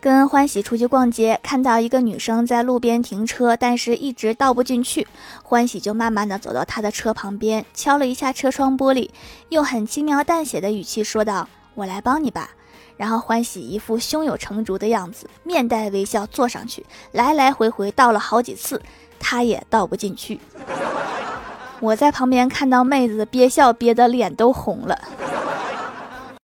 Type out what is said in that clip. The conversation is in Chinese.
跟欢喜出去逛街看到一个女生在路边停车但是一直倒不进去欢喜就慢慢的走到她的车旁边敲了一下车窗玻璃用很轻描淡写的语气说道我来帮你吧然后欢喜一副胸有成竹的样子面带微笑坐上去来来回回倒了好几次她也倒不进去。我在旁边看到妹子憋笑憋得脸都红了。